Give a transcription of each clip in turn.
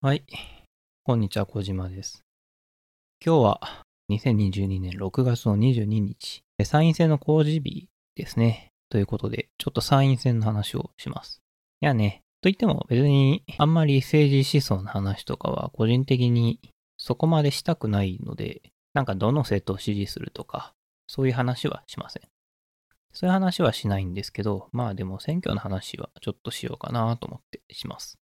はい。こんにちは、小島です。今日は2022年6月の22日、参院選の公示日ですね。ということで、ちょっと参院選の話をします。いやね、といっても別にあんまり政治思想の話とかは個人的にそこまでしたくないので、なんかどの政党を支持するとか、そういう話はしません。そういう話はしないんですけど、まあでも選挙の話はちょっとしようかなと思ってします。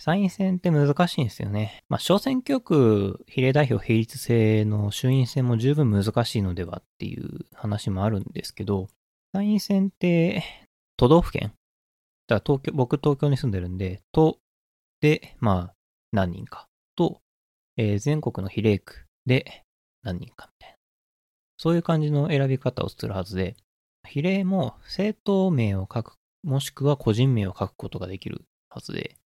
参院選って難しいんですよね。まあ、小選挙区比例代表比率制の衆院選も十分難しいのではっていう話もあるんですけど、参院選って都道府県？だから東京、僕東京に住んでるんで、都で、まあ、何人かと、えー全国の比例区で何人かみたいな。そういう感じの選び方をするはずで、比例も政党名を書く、もしくは個人名を書くことができるはずで、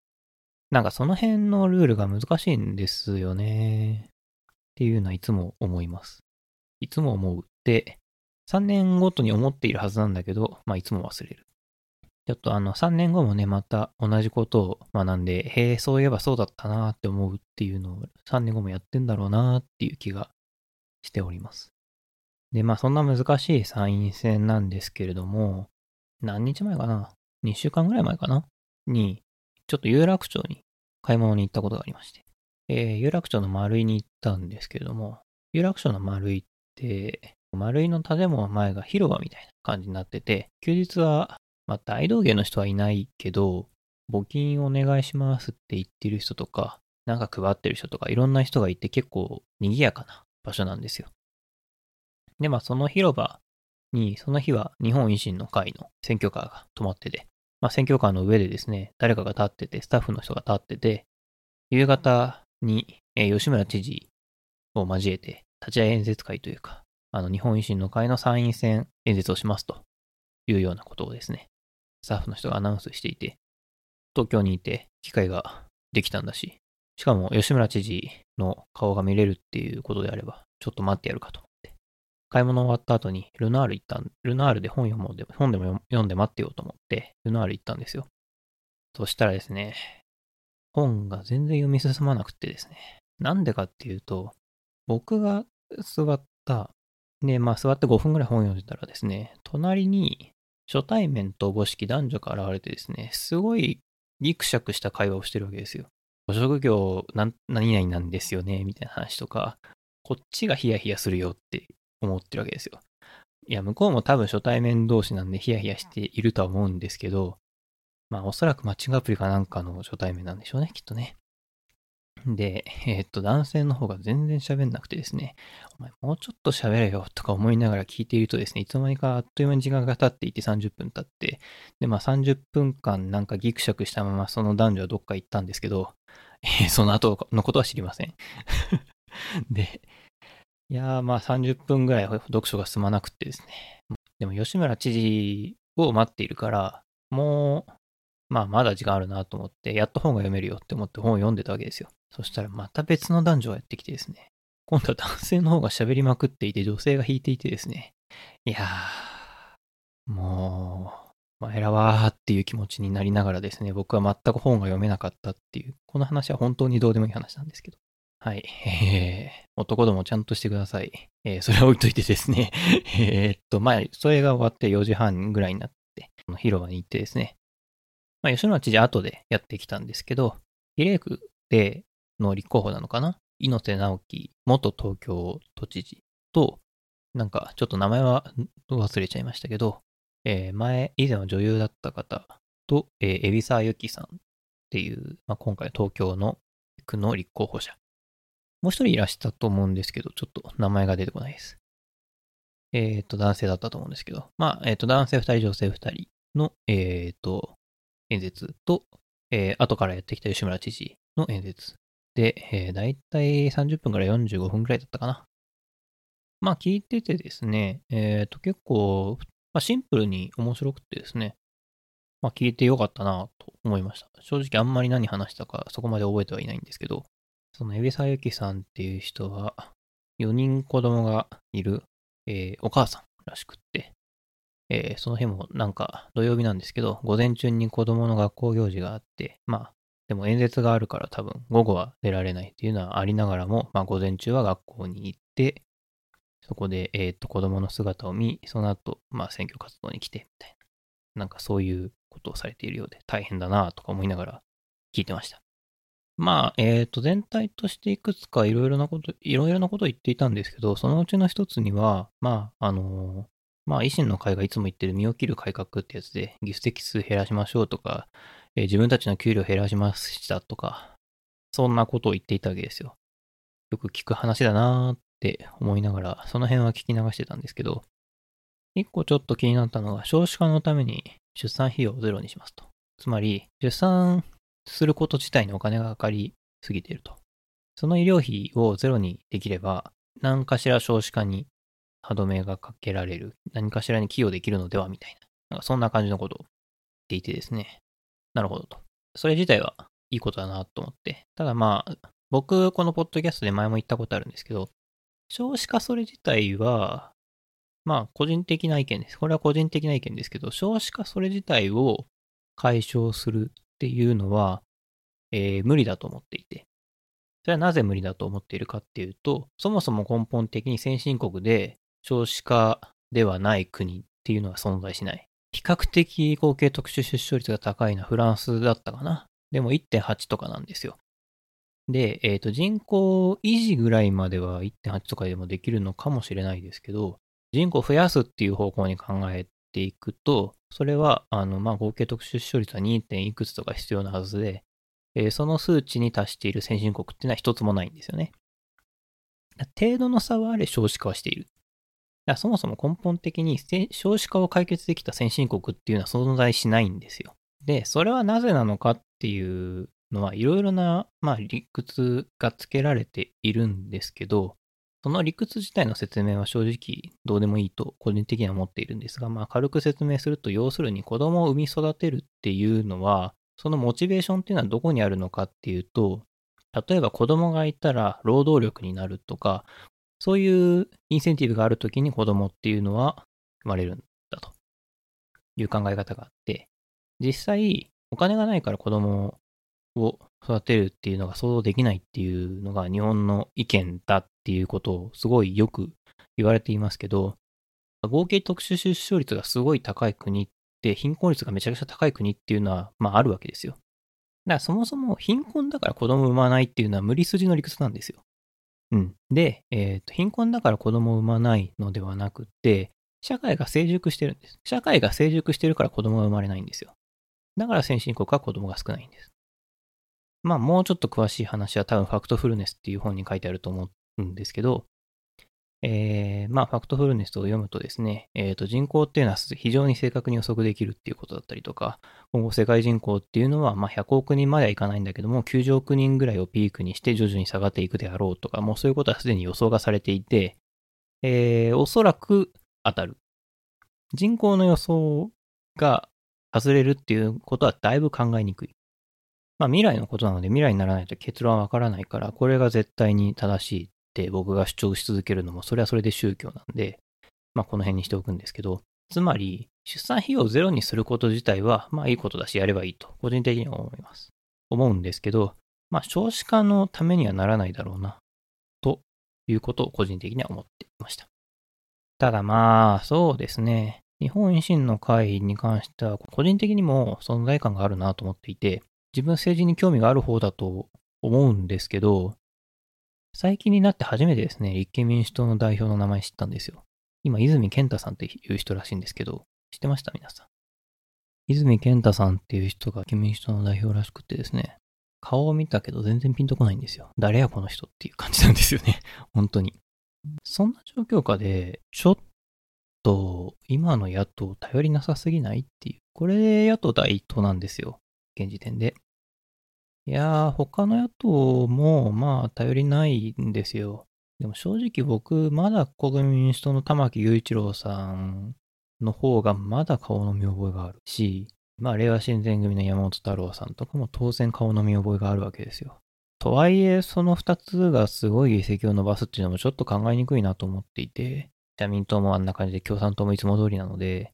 なんかその辺のルールが難しいんですよね。っていうのはいつも思います。いつも思うって、3年ごとに思っているはずなんだけど、まあいつも忘れる。ちょっとあの3年後もね、また同じことを学んで、へえ、そういえばそうだったなって思うっていうのを3年後もやってんだろうなっていう気がしております。で、まあそんな難しい参院選なんですけれども、何日前かな ?2 週間ぐらい前かな？に、ちょっと有楽町に買い物に行ったことがありまして、えー有楽町の丸井に行ったんですけれども、有楽町の丸井って、丸井の建物前が広場みたいな感じになってて、休日は、まあ、大道芸の人はいないけど、募金お願いしますって言ってる人とか、なんか配ってる人とか、いろんな人がいて結構賑やかな場所なんですよ。で、まあその広場に、その日は日本維新の会の選挙カーが止まってて、まあ、選挙カーの上でですね、誰かが立ってて、スタッフの人が立ってて、夕方に、えー吉村知事を交えて、立ち会い演説会というか、あの、日本維新の会の参院選演説をしますというようなことをですね、スタッフの人がアナウンスしていて、東京にいて機会ができたんだし、しかも吉村知事の顔が見れるっていうことであれば、ちょっと待ってやるかと。買い物終わった後にルナール行ったん、ルナールで本読もうで、本でも読んで待ってようと思って、ルナール行ったんですよ。そしたらですね、本が全然読み進まなくてですね。なんでかっていうと、僕が座った、で、まあ座って5分ぐらい本読んでたらですね、隣に初対面とおぼしき男女が現れてですね、すごいギクシャクした会話をしてるわけですよ。ご職業何々なんですよね、みたいな話とか、こっちがヒヤヒヤするよって思ってるわけですよ。いや、向こうも多分初対面同士なんでヒヤヒヤしているとは思うんですけど、まあおそらくマッチングアプリかなんかの初対面なんでしょうね、きっとね。で、えーっと、男性の方が全然喋んなくてですね、お前もうちょっと喋れよとか思いながら聞いているとですね、いつの間にかあっという間に時間が経っていて30分経って、で、まあ30分間なんかギクシャクしたままその男女はどっか行ったんですけど、えーその後のことは知りません。で、いやーまあ30分ぐらい読書が進まなくてですね。でも吉村知事を待っているから、もう、まあまだ時間あるなと思って、やっと本が読めるよって思って本を読んでたわけですよ。そしたらまた別の男女がやってきてですね。今度は男性の方が喋りまくっていて、女性が弾いていてですね。いやー、もう、前らわーっていう気持ちになりながらですね、僕は全く本が読めなかったっていう、この話は本当にどうでもいい話なんですけど。はい。えー、男どもちゃんとしてください。えー、それは置いといてですね。えっと、まあ、それが終わって4時半ぐらいになって、広場に行ってですね。まあ、吉村知事後でやってきたんですけど、比例区での立候補なのかな？猪瀬直樹元東京都知事と、なんかちょっと名前は忘れちゃいましたけど、えー前、以前は女優だった方と、えー、海老沢由紀さんっていう、まあ、今回東京の区の立候補者。もう一人いらしたと思うんですけど、ちょっと名前が出てこないです。えっ、と、男性だったと思うんですけど、まあ、えっ、と、男性二人、女性二人の、えっ、と、演説と、え後からやってきた吉村知事の演説。で、えー、だいたい30分から45分くらいだったかな。まあ、聞いててですね、えっ、と、結構、まあ、シンプルに面白くてですね、まあ、聞いてよかったなと思いました。正直あんまり何話したかそこまで覚えてはいないんですけど、その、海老沢由紀さんっていう人は、4人子供がいる、えーお母さんらしくって、えーその日もなんか土曜日なんですけど、午前中に子供の学校行事があって、まあ、でも演説があるから多分午後は出られないっていうのはありながらも、まあ午前中は学校に行って、そこで、えっ、と、子供の姿を見、その後、まあ選挙活動に来て、みたいな。なんかそういうことをされているようで大変だなとか思いながら聞いてました。まあ、えっ、ー、と、全体としていくつかいろいろなこと、いろいろなことを言っていたんですけど、そのうちの一つには、まあ、あの、まあ、維新の会がいつも言ってる身を切る改革ってやつで、議席数減らしましょうとか、えー、自分たちの給料減らしましたとか、そんなことを言っていたわけですよ。よく聞く話だなーって思いながら、その辺は聞き流してたんですけど、一個ちょっと気になったのが、少子化のために出産費用をゼロにしますと。つまり、出産すること自体にお金がかかりすぎていると。その医療費をゼロにできれば、何かしら少子化に歯止めがかけられる、何かしらに寄与できるのではみたいな。なんかそんな感じのことを言っていてですね。なるほどと。それ自体はいいことだなと思って。ただまあ、僕、このポッドキャストで前も言ったことあるんですけど、少子化それ自体は、まあ、個人的な意見です。これは個人的な意見ですけど、少子化それ自体を解消するっていうのは、えー、無理だと思っていて。それはなぜ無理だと思っているかっていうと、そもそも根本的に先進国で少子化ではない国っていうのは存在しない。比較的合計特殊出生率が高いのはフランスだったかな。でも1.8とかなんですよ。で、えっ、ー、と、人口維持ぐらいまでは1.8とかでもできるのかもしれないですけど、人口増やすっていう方向に考えていくと、それは、あの、まあ、合計特殊出生率は 2. 点いくつとか必要なはずで、えー、その数値に達している先進国っていうのは一つもないんですよね。程度の差はあれ少子化はしている。そもそも根本的に少子化を解決できた先進国っていうのは存在しないんですよ。で、それはなぜなのかっていうのはいろいろな、まあ、理屈がつけられているんですけど、その理屈自体の説明は正直どうでもいいと個人的には思っているんですが、まあ軽く説明すると、要するに子供を産み育てるっていうのは、そのモチベーションっていうのはどこにあるのかっていうと、例えば子供がいたら労働力になるとか、そういうインセンティブがあるときに子供っていうのは生まれるんだと。いう考え方があって、実際お金がないから子供を育てるっていうのが想像できないっていうのが日本の意見だっていうことをすごいよく言われていますけど、合計特殊出生率がすごい高い国って貧困率がめちゃくちゃ高い国っていうのは、まああるわけですよ。だからそもそも貧困だから子供を産まないっていうのは無理筋の理屈なんですよ。うん。で、えっ、ー、と、貧困だから子供を産まないのではなくて、社会が成熟してるんです。社会が成熟してるから子供が生まれないんですよ。だから先進国は子供が少ないんです。まあもうちょっと詳しい話は多分ファクトフルネスっていう本に書いてあると思うんですけど、えー、まあファクトフルネスを読むとですね、えっ、ー、と人口っていうのは非常に正確に予測できるっていうことだったりとか、今後世界人口っていうのはまあ100億人まではいかないんだけども、90億人ぐらいをピークにして徐々に下がっていくであろうとか、もうそういうことはすでに予想がされていて、えー、おそらく当たる。人口の予想が外れるっていうことはだいぶ考えにくい。まあ未来のことなので未来にならないと結論はわからないから、これが絶対に正しいって僕が主張し続けるのも、それはそれで宗教なんで、まあこの辺にしておくんですけど、つまり、出産費用をゼロにすること自体は、まあいいことだし、やればいいと、個人的には思います。思うんですけど、まあ少子化のためにはならないだろうな、ということを個人的には思っていました。ただまあ、そうですね。日本維新の会に関しては、個人的にも存在感があるなと思っていて、自分政治に興味がある方だと思うんですけど、最近になって初めてですね、立憲民主党の代表の名前知ったんですよ。今、泉健太さんっていう人らしいんですけど、知ってました？皆さん。泉健太さんっていう人が立憲民主党の代表らしくてですね、顔を見たけど全然ピンとこないんですよ。誰やこの人っていう感じなんですよね。本当に。そんな状況下で、ちょっと今の野党頼りなさすぎないっていう。これ野党第一党なんですよ。現時点で。いやー、他の野党も、まあ、頼りないんですよ。でも正直僕、まだ国民民主党の玉木雄一郎さんの方がまだ顔の見覚えがあるし、まあ、令和新選組の山本太郎さんとかも当然顔の見覚えがあるわけですよ。とはいえ、その二つがすごい議席を伸ばすっていうのもちょっと考えにくいなと思っていて、社民党もあんな感じで共産党もいつも通りなので、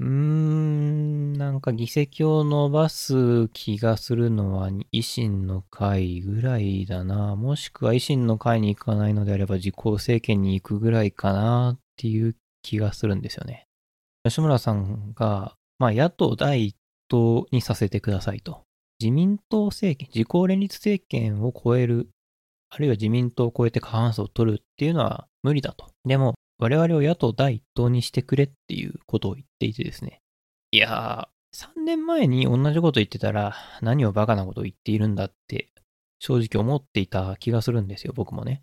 うーん、なんか議席を伸ばす気がするのは維新の会ぐらいだな。もしくは維新の会に行かないのであれば自公政権に行くぐらいかなっていう気がするんですよね。吉村さんが、まあ野党第一党にさせてくださいと。自民党政権、自公連立政権を超える、あるいは自民党を超えて過半数を取るっていうのは無理だと。でも、我々を野党第一党にしてくれっていうことを言っていてですね。いやー、3年前に同じこと言ってたら何をバカなことを言っているんだって正直思っていた気がするんですよ、僕もね。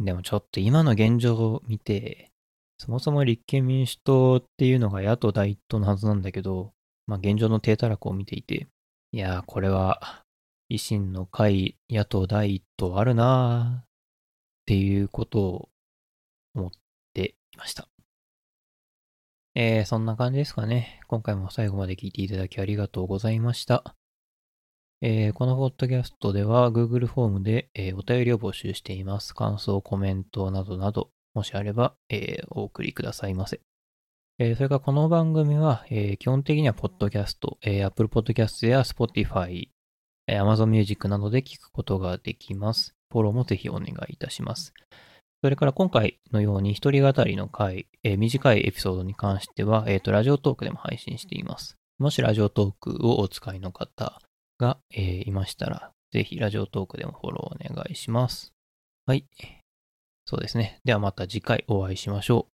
でもちょっと今の現状を見て、そもそも立憲民主党っていうのが野党第一党のはずなんだけど、まあ現状の低たらくを見ていて、いやー、これは維新の会野党第一党あるなーっていうことを思っました。えー、そんな感じですかね。今回も最後まで聞いていただきありがとうございました。えー、このポッドキャストでは Google フォームで、えー、お便りを募集しています。感想、コメントなどなど、もしあれば、えー、お送りくださいませ。えそれからこの番組は、え基本的にはポッドキャスト、え Apple Podcast や Spotify、え Amazon Music などで聞くことができます。フォローもぜひお願いいたします。それから今回のように一人語りの回、えー、短いエピソードに関しては、えっ、ー、と、ラジオトークでも配信しています。もしラジオトークをお使いの方が、えー、いましたら、ぜひラジオトークでもフォローお願いします。はい。そうですね。ではまた次回お会いしましょう。